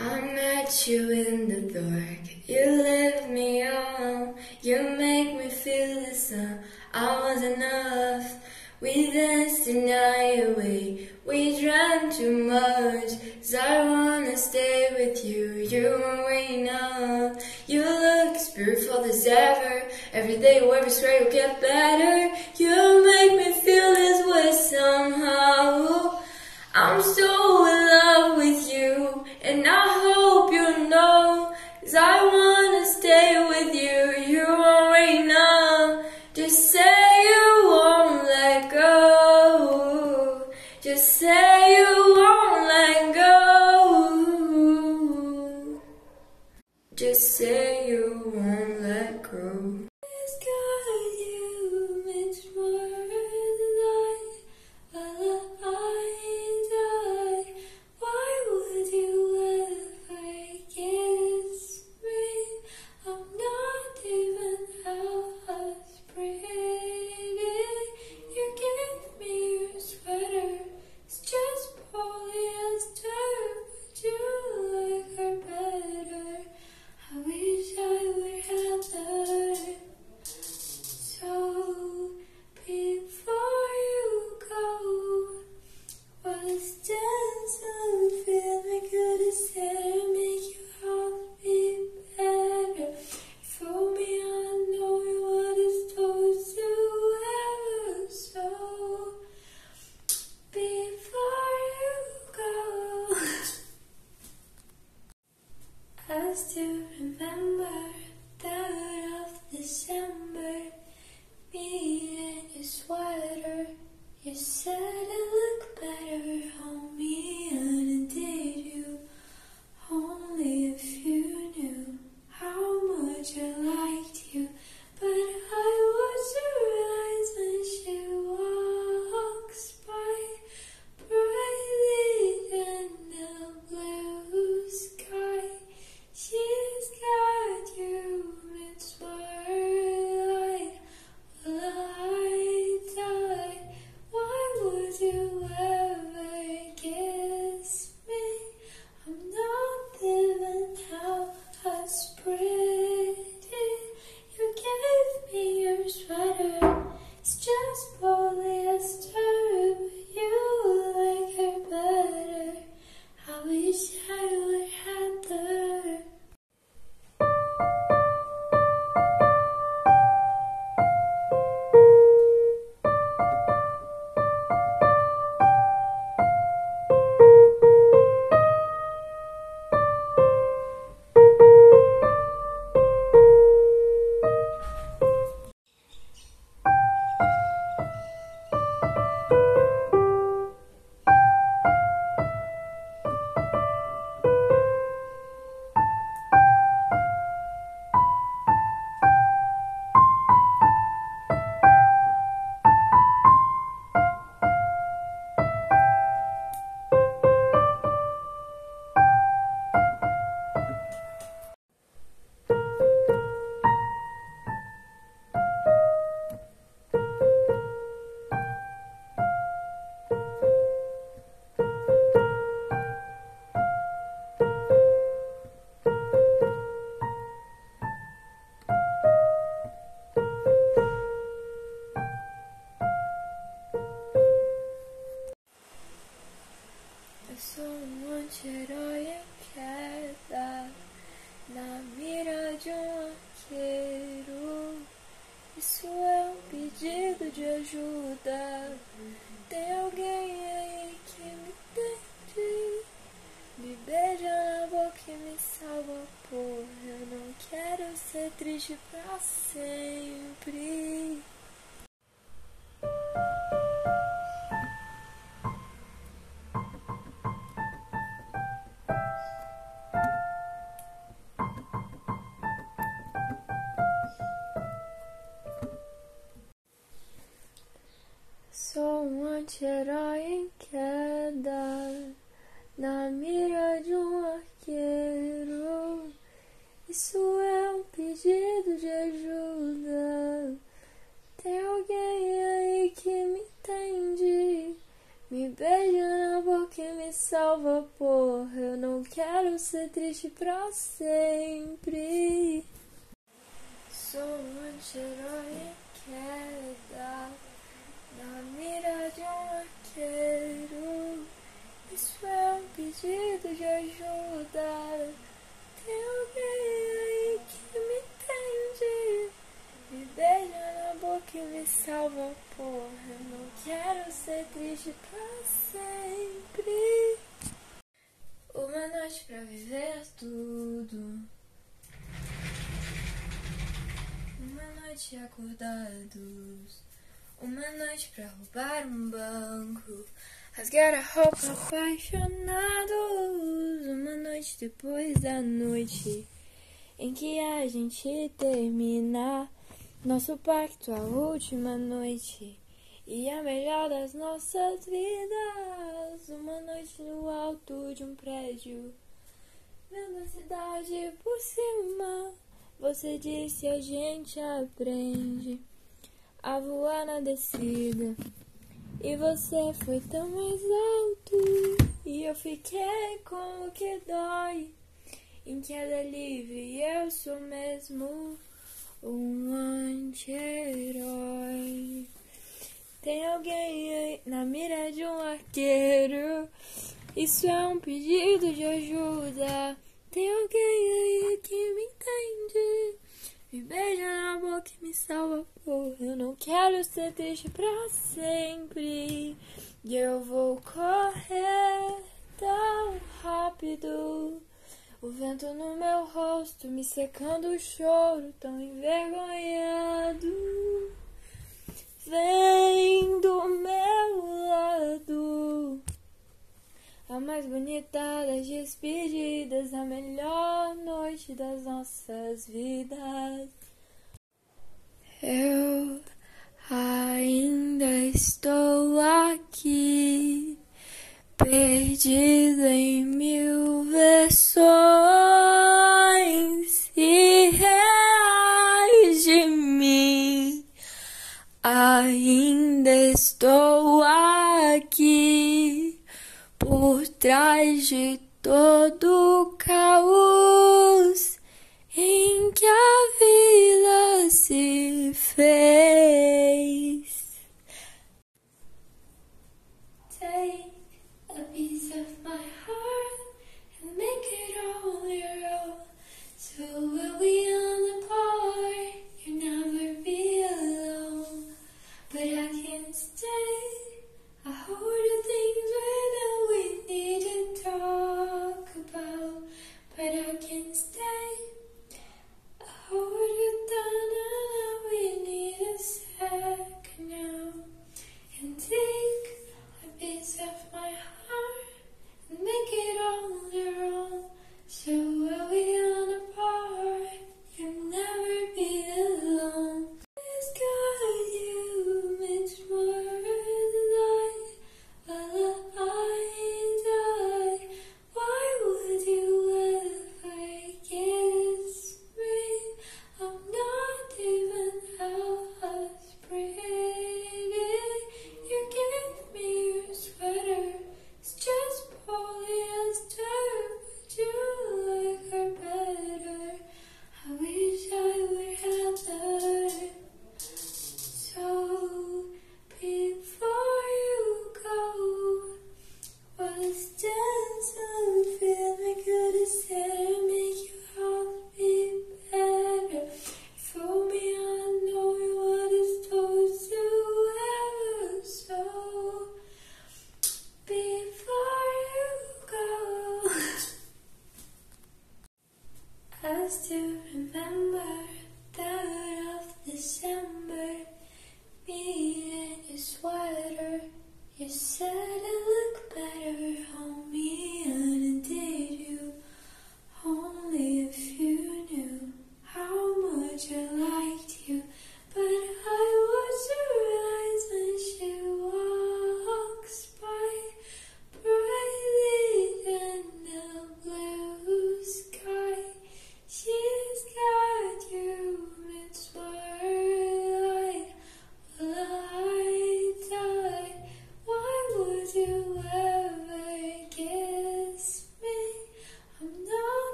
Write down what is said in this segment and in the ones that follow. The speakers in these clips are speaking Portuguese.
I met you in the dark, you left me alone. you make me feel the sun, I was enough. We danced the night away, we drank too much, so I wanna stay with you, You're my on. You look as beautiful as ever, every day, every swear you get better, you make me feel this way somehow. I'm so mira eu quero y Deus na boca que me salva, porra. Eu não quero ser triste pra sempre. Sou um anti-herói queda é na mira de um arqueiro. Isso é um pedido de ajuda. Tem alguém aí que me entende. Me beija na boca e me salva, porra. Ser triste pra sempre. Uma noite pra viver tudo. Uma noite acordados. Uma noite pra roubar um banco. Rasgar a roupa apaixonados. Uma noite depois da noite em que a gente termina nosso pacto, a última noite e a melhor das nossas vidas. Uma noite no alto de um prédio, vendo a cidade por cima. Você disse a gente aprende a voar na descida. E você foi tão mais alto e eu fiquei com o que dói. Em queda livre eu sou mesmo um anti-herói. Tem alguém aí na mira de um arqueiro. Isso é um pedido de ajuda. Tem alguém aí que me entende. Me beija na boca e me salva. Eu não quero ser triste pra sempre. E eu vou correr tão rápido. O vento no meu rosto me secando o choro, tão envergonhado. Vem do meu lado. A mais bonita das despedidas, a melhor noite das nossas vidas. Eu ainda estou aqui, perdido em mil versões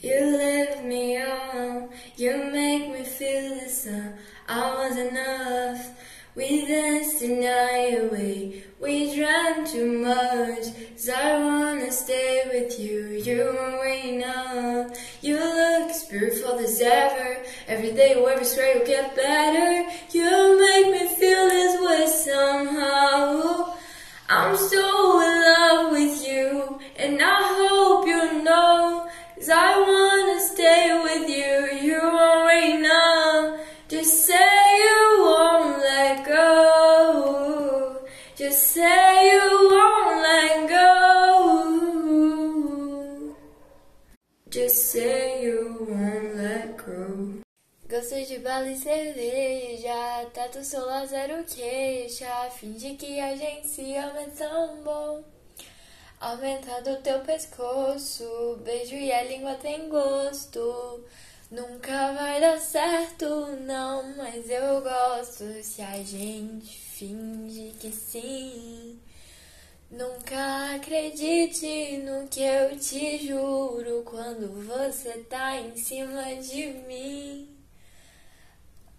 You lift me up. You make me feel the sun. I was enough. We danced the night away. We drank too much. Cause I wanna stay with you. You were waiting up. You look as beautiful as ever. Every day every swear you'll get better. You make me feel this way somehow. I'm so in love with you. And I do seu lado zero queixa. Finge que a gente se ama tão bom. Aumenta do teu pescoço, beijo e a língua tem gosto. Nunca vai dar certo, não, mas eu gosto se a gente finge que sim. Nunca acredite no que eu te juro quando você tá em cima de mim.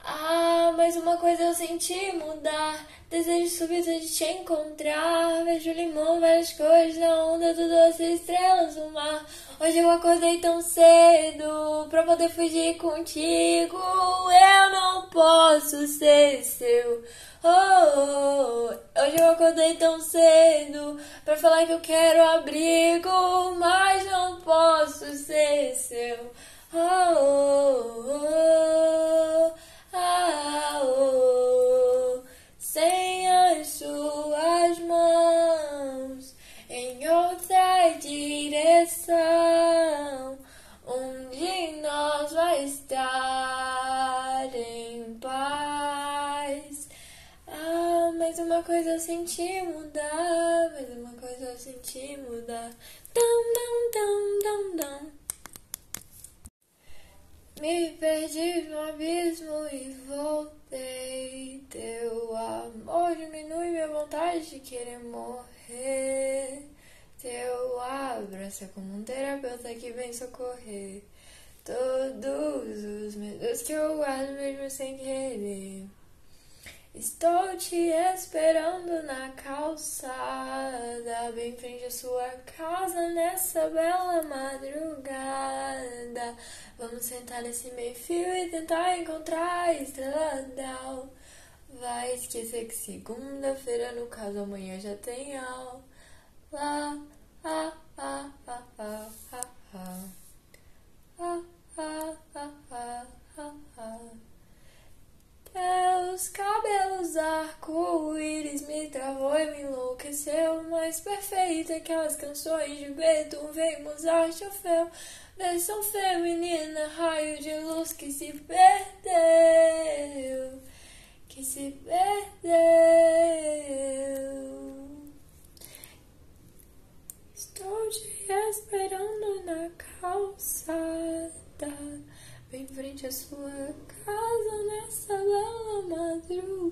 Ah, mas uma coisa eu senti mudar. Desejo súbito de te encontrar. Vejo limão, várias cores na onda do doce, estrelas do mar. Hoje eu acordei tão cedo pra poder fugir contigo. Eu não posso ser seu. Oh, oh, oh. Hoje eu acordei tão cedo pra falar que eu quero abrigo, mas não posso ser seu. Oh, oh, oh. Uma coisa eu senti mudar. Dum, dum, dum, dum, dum. Me perdi no abismo e voltei. Teu amor diminui minha vontade de querer morrer. Teu abraço é como um terapeuta que vem socorrer. Todos os medos que eu guardo mesmo sem querer. Estou te esperando na calçada, bem frente à sua casa nessa bela madrugada. Vamos sentar nesse meio fio e tentar encontrar a estrela d'al. Vai esquecer que segunda-feira, no caso amanhã, já tem aula. Ah, ah, ah, ah, ah, ah, ah. Ah, ah, ah, ah, ah, ah. Teus cabelos arco-íris me travou e me enlouqueceu. Mais perfeita que as canções de Beethoven, Mozart ou Fel. Versão feminina, raio de luz que se perdeu. Que se perdeu. Estou te esperando na calçada, vem em frente à sua casa nessa bela madrugada.